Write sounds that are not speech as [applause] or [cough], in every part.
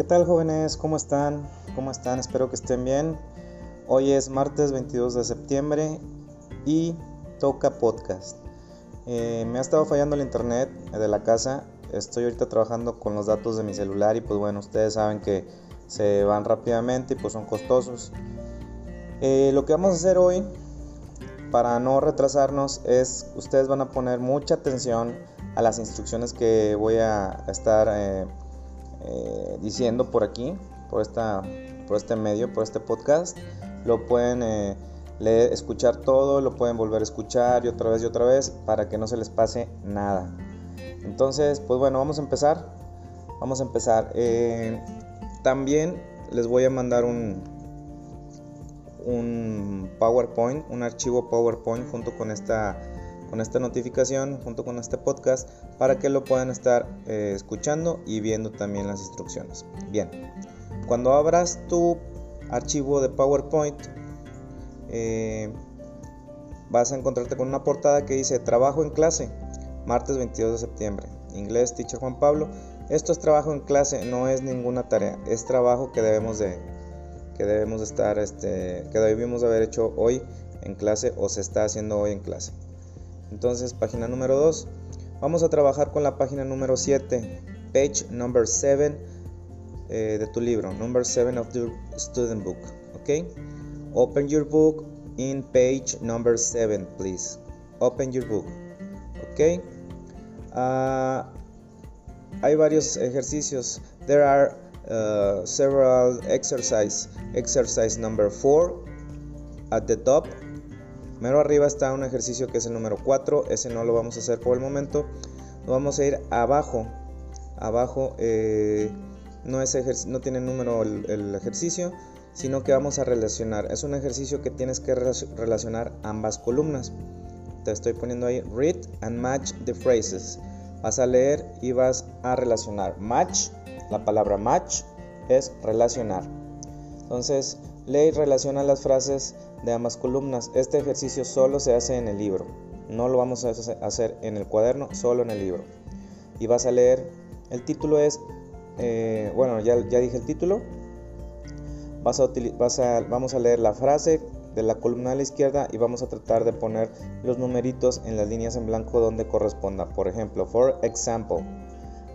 ¿Qué tal jóvenes? ¿Cómo están? ¿Cómo están? Espero que estén bien. Hoy es martes 22 de septiembre y toca podcast. Eh, me ha estado fallando el internet de la casa. Estoy ahorita trabajando con los datos de mi celular y pues bueno, ustedes saben que se van rápidamente y pues son costosos. Eh, lo que vamos a hacer hoy para no retrasarnos es ustedes van a poner mucha atención a las instrucciones que voy a estar eh, eh, diciendo por aquí, por, esta, por este medio, por este podcast. Lo pueden eh, leer, escuchar todo, lo pueden volver a escuchar y otra vez y otra vez para que no se les pase nada. Entonces, pues bueno, vamos a empezar. Vamos a empezar. también les voy a mandar un, un PowerPoint, un archivo PowerPoint junto con esta, con esta notificación, junto con este podcast, para que lo puedan estar eh, escuchando y viendo también las instrucciones. Bien, cuando abras tu archivo de PowerPoint, eh, vas a encontrarte con una portada que dice Trabajo en clase, martes 22 de septiembre. Inglés, teacher Juan Pablo. Esto es trabajo en clase, no es ninguna tarea, es trabajo que debemos de, que debemos estar, este, que debimos haber hecho hoy en clase o se está haciendo hoy en clase. Entonces, página número 2. Vamos a trabajar con la página número 7, page number 7 eh, de tu libro, number 7 of the student book. Ok, open your book in page number 7, please. Open your book. Ok, uh, hay varios ejercicios. There are uh, several exercise. Exercise number 4 at the top. Mero arriba está un ejercicio que es el número 4. Ese no lo vamos a hacer por el momento. Vamos a ir abajo. Abajo eh, no, es no tiene número el, el ejercicio, sino que vamos a relacionar. Es un ejercicio que tienes que relacionar ambas columnas. Te estoy poniendo ahí read and match the phrases. Vas a leer y vas a relacionar. Match la palabra match es relacionar. Entonces, lee y relaciona las frases de ambas columnas. Este ejercicio solo se hace en el libro. No lo vamos a hacer en el cuaderno, solo en el libro. Y vas a leer, el título es, eh, bueno, ya, ya, dije el título. Vas a, vas a, vamos a leer la frase de la columna a la izquierda y vamos a tratar de poner los numeritos en las líneas en blanco donde corresponda. Por ejemplo, for example,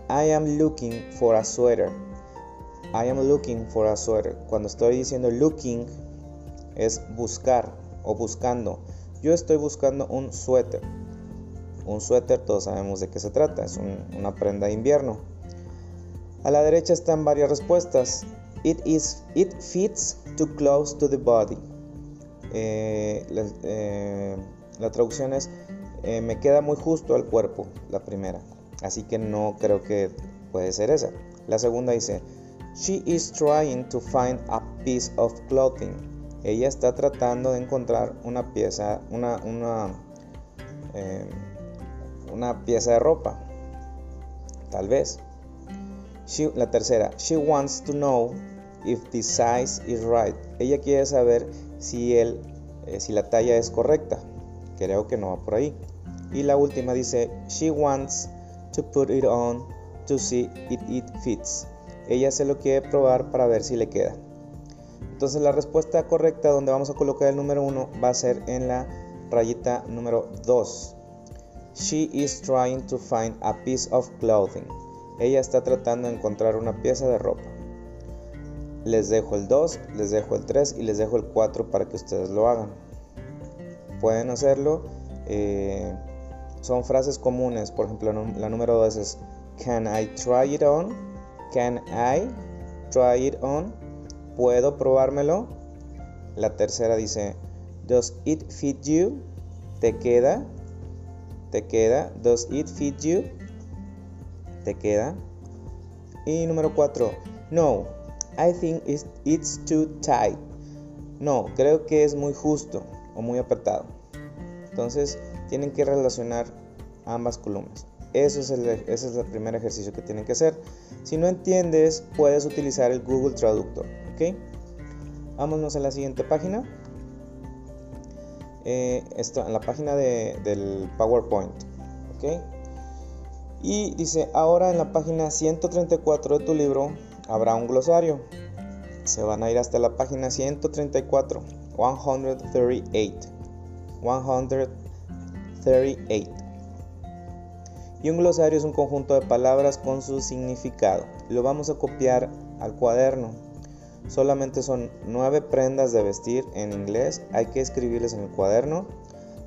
I am looking for a sweater. I am looking for a sweater. Cuando estoy diciendo looking es buscar o buscando. Yo estoy buscando un suéter. Un suéter, todos sabemos de qué se trata. Es una prenda de invierno. A la derecha están varias respuestas. It, is, it fits too close to the body. Eh, eh, la, traducción es eh, me queda muy justo al cuerpo, la primera. Así que no creo que puede ser esa. La segunda dice, She is trying to find a piece of clothing. Ella está tratando de encontrar una pieza, una, una, eh, pieza de ropa. Tal vez. la tercera, she wants to know if the size is right. Ella quiere saber si, el, eh, si la talla es correcta. Creo que no va por ahí. Y la última dice, she wants to put it on to see if it fits. Ella se lo quiere probar para ver si le queda. Entonces la respuesta correcta donde vamos a colocar el número 1 va a ser en la rayita número 2. She is trying to find a piece of clothing. Ella está tratando de encontrar una pieza de ropa. Les dejo el 2, les dejo el 3 y les dejo el 4 para que ustedes lo hagan. Pueden hacerlo. Eh, son frases comunes. Por ejemplo, la número 2 es Can I try it on? Can I try it on? ¿Puedo probármelo? La tercera dice Does it fit you? ¿Te queda? ¿Te queda? Does it fit you? ¿Te queda? Y número 4. No, I think it's, it's too tight. No, creo que es muy justo o muy apretado. Entonces, tienen que relacionar ambas columnas. Eso es el, ese es el primer ejercicio que tienen que hacer. Si no entiendes, puedes utilizar el Google Traductor. ¿Ok? Vámonos a la siguiente página. Eh, esto en la página de, del PowerPoint. ¿ok? Y dice, ahora en la página 134 de tu libro, habrá un glosario. Se van a ir hasta la página 134, 138. 138. Y un glosario es un conjunto de palabras con su significado. Lo vamos a copiar al cuaderno. Solamente son nueve prendas de vestir en inglés. Hay que escribirles en el cuaderno.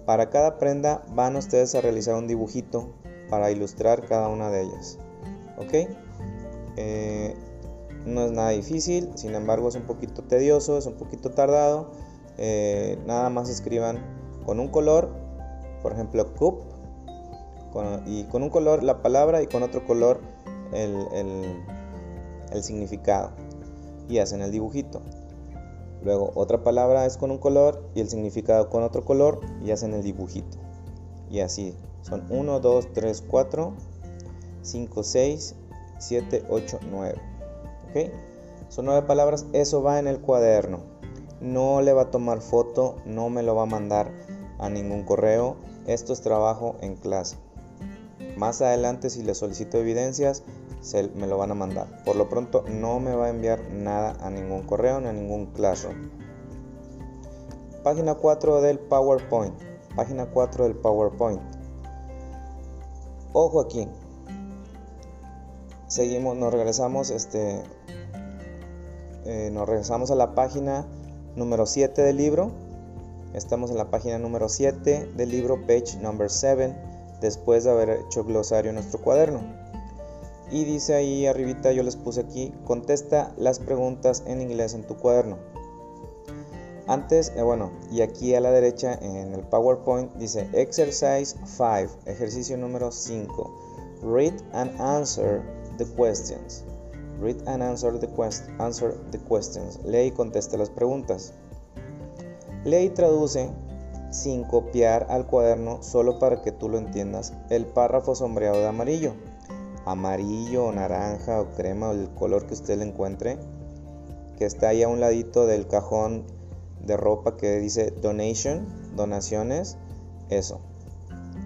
Para cada prenda van ustedes a realizar un dibujito para ilustrar cada una de ellas. ¿Ok? Eh, no es nada difícil, sin embargo es un poquito tedioso, es un poquito tardado. Eh, nada más escriban con un color, por ejemplo, cup, y con un color la palabra y con otro color el significado. Y hacen el dibujito. Luego otra palabra es con un color y el significado con otro color y hacen el dibujito. Y así son 1, 2, 3, 4, 5, 6, 7, 8, 9. ¿Ok? Son nueve palabras, eso va en el cuaderno. No le va a tomar foto, no me lo va a mandar a ningún correo. Esto es trabajo en clase. Más adelante si le solicito evidencias, se me lo van a mandar. Por lo pronto no me va a enviar nada a ningún correo ni a ningún classroom. Página 4 del PowerPoint. Página 4 del PowerPoint. Ojo aquí. Seguimos, nos regresamos, este, eh, nos regresamos a la página número 7 del libro. Estamos en la página número 7 del libro, page number 7, después de haber hecho glosario en nuestro cuaderno. Y dice ahí arribita, yo les puse aquí, contesta las preguntas en inglés en tu cuaderno. Antes, eh, bueno, y aquí a la derecha en el PowerPoint dice Exercise 5, ejercicio número 5. Read and answer the questions. Read and answer the, answer the questions. Lee y contesta las preguntas. Lee y traduce sin copiar al cuaderno solo para que tú lo entiendas el párrafo sombreado de amarillo. Amarillo o naranja o crema o el color que usted le encuentre. Que está ahí a un ladito del cajón de ropa que dice donation, donaciones, eso.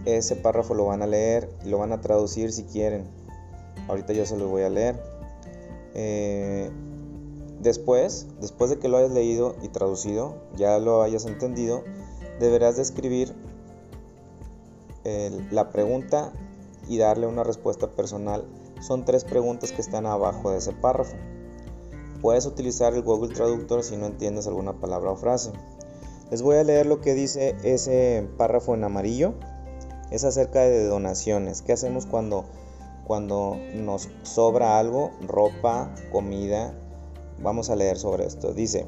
Ese párrafo lo van a leer lo van a traducir si quieren. Ahorita yo se lo voy a leer. Eh, después, después de que lo hayas leído y traducido, ya lo hayas entendido, deberás de escribir la pregunta y darle una respuesta personal. Son tres preguntas que están abajo de ese párrafo. Puedes utilizar el Google Traductor si no entiendes alguna palabra o frase. Les voy a leer lo que dice ese párrafo en amarillo. Es acerca de donaciones. ¿Qué hacemos cuando, cuando nos sobra algo? Ropa, comida. Vamos a leer sobre esto. Dice,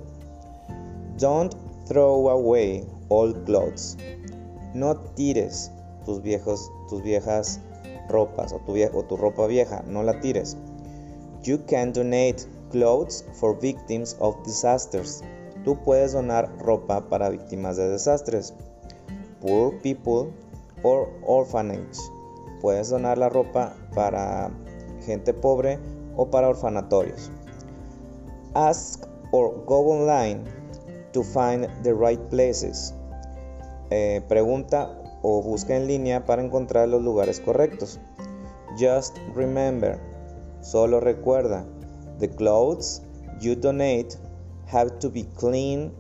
Don't throw away old clothes. No tires tus, viejos, tus viejas ropas o tu, o tu ropa vieja. No la tires. You can donate Clothes for Victims of Disasters. Tú puedes donar ropa para víctimas de desastres. Poor People or Orphanage. Puedes donar la ropa para gente pobre o para orfanatorios. Ask or go online to find the right places. Eh, pregunta o busca en línea para encontrar los lugares correctos. Just remember, solo recuerda, The clothes you donate have to be clean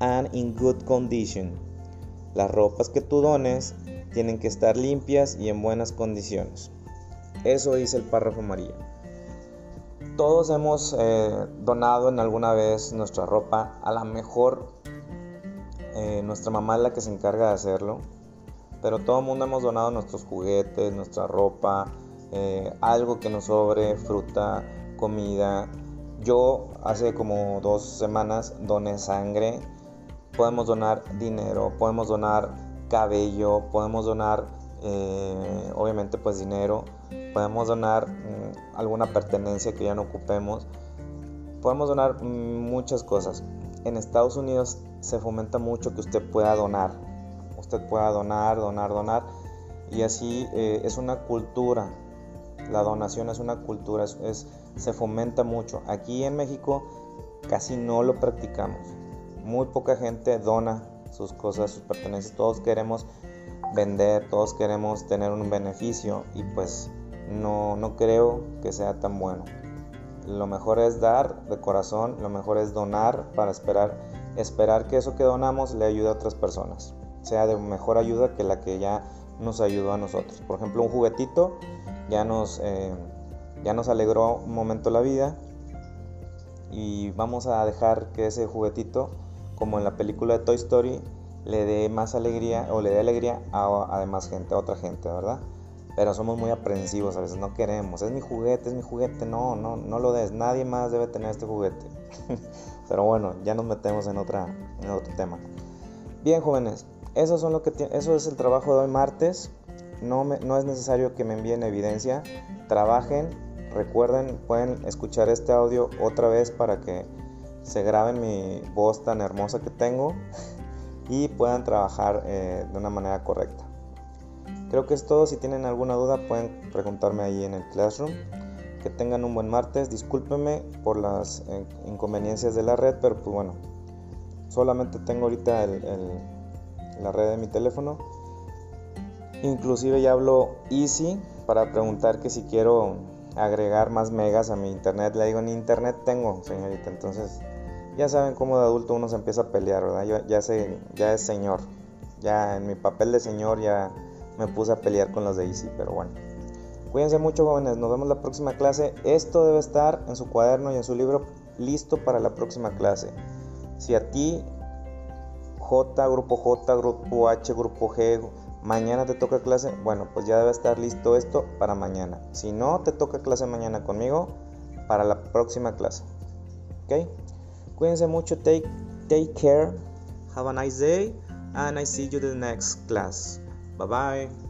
and in good condition. Las ropas que tú dones tienen que estar limpias y en buenas condiciones. Eso dice el párrafo amarillo. Todos hemos eh, donado en alguna vez nuestra ropa. A lo mejor eh, nuestra mamá es la que se encarga de hacerlo. Pero todo el mundo hemos donado nuestros juguetes, nuestra ropa, eh, algo que nos sobre, fruta, comida. Yo hace como dos semanas doné sangre. Podemos donar dinero, podemos donar cabello, podemos donar eh, obviamente pues dinero, podemos donar mm, alguna pertenencia que ya no ocupemos, podemos donar muchas cosas. En Estados Unidos se fomenta mucho que usted pueda donar, usted pueda donar, donar, donar y así eh, es una cultura la donación es una cultura, se fomenta mucho. Aquí en México casi no lo practicamos. Muy poca gente dona sus cosas, sus pertenencias. Todos queremos vender, todos queremos tener un beneficio y pues no, no creo que sea tan bueno. lo mejor es dar de corazón, lo mejor es donar para esperar, esperar que eso que donamos le ayude a otras personas, sea de mejor ayuda que la que ya nos ayudó a nosotros. Por ejemplo, un juguetito ya nos, eh, ya nos alegró un momento la vida y vamos a dejar que ese juguetito, como en la película de Toy Story, le dé más alegría o le dé alegría a, a demás gente, a otra gente, ¿verdad? Pero somos muy aprensivos a veces, no queremos, es mi juguete, es mi juguete, no, no, no lo des, nadie más debe tener este juguete. [laughs] Pero bueno, ya nos metemos en, otra, en otro tema. Bien, jóvenes, eso, son lo que eso es el trabajo de hoy martes. No, no es necesario que me envíen evidencia. Trabajen, recuerden, pueden escuchar este audio otra vez para que se graben mi voz tan hermosa que tengo [laughs] y puedan trabajar eh, de una manera correcta. Creo que es todo. Si tienen alguna duda pueden preguntarme ahí en el Classroom. Que tengan un buen martes. Discúlpenme por las eh, inconveniencias de la red, pero pues bueno, solamente tengo ahorita la red de mi teléfono. Inclusive ya hablo Easy para preguntar que si quiero agregar más megas a mi internet. Le digo, ni internet tengo, señorita. Entonces, ya saben cómo de adulto uno se empieza a pelear, ¿verdad? Yo, ya, sé, ya es señor. Ya en mi papel de señor ya me puse a pelear con los de Easy, pero bueno. Cuídense mucho jóvenes, nos vemos la próxima clase. Esto debe estar en su cuaderno y en su libro listo para la próxima clase. Si a ti, J, grupo J, grupo H, grupo G, mañana te toca clase, bueno, pues ya debe estar listo esto para mañana. Si no te toca clase mañana conmigo, para la próxima clase. ¿Ok? Cuídense mucho, take, take care, have a nice day, and I see you in the next class. Bye bye.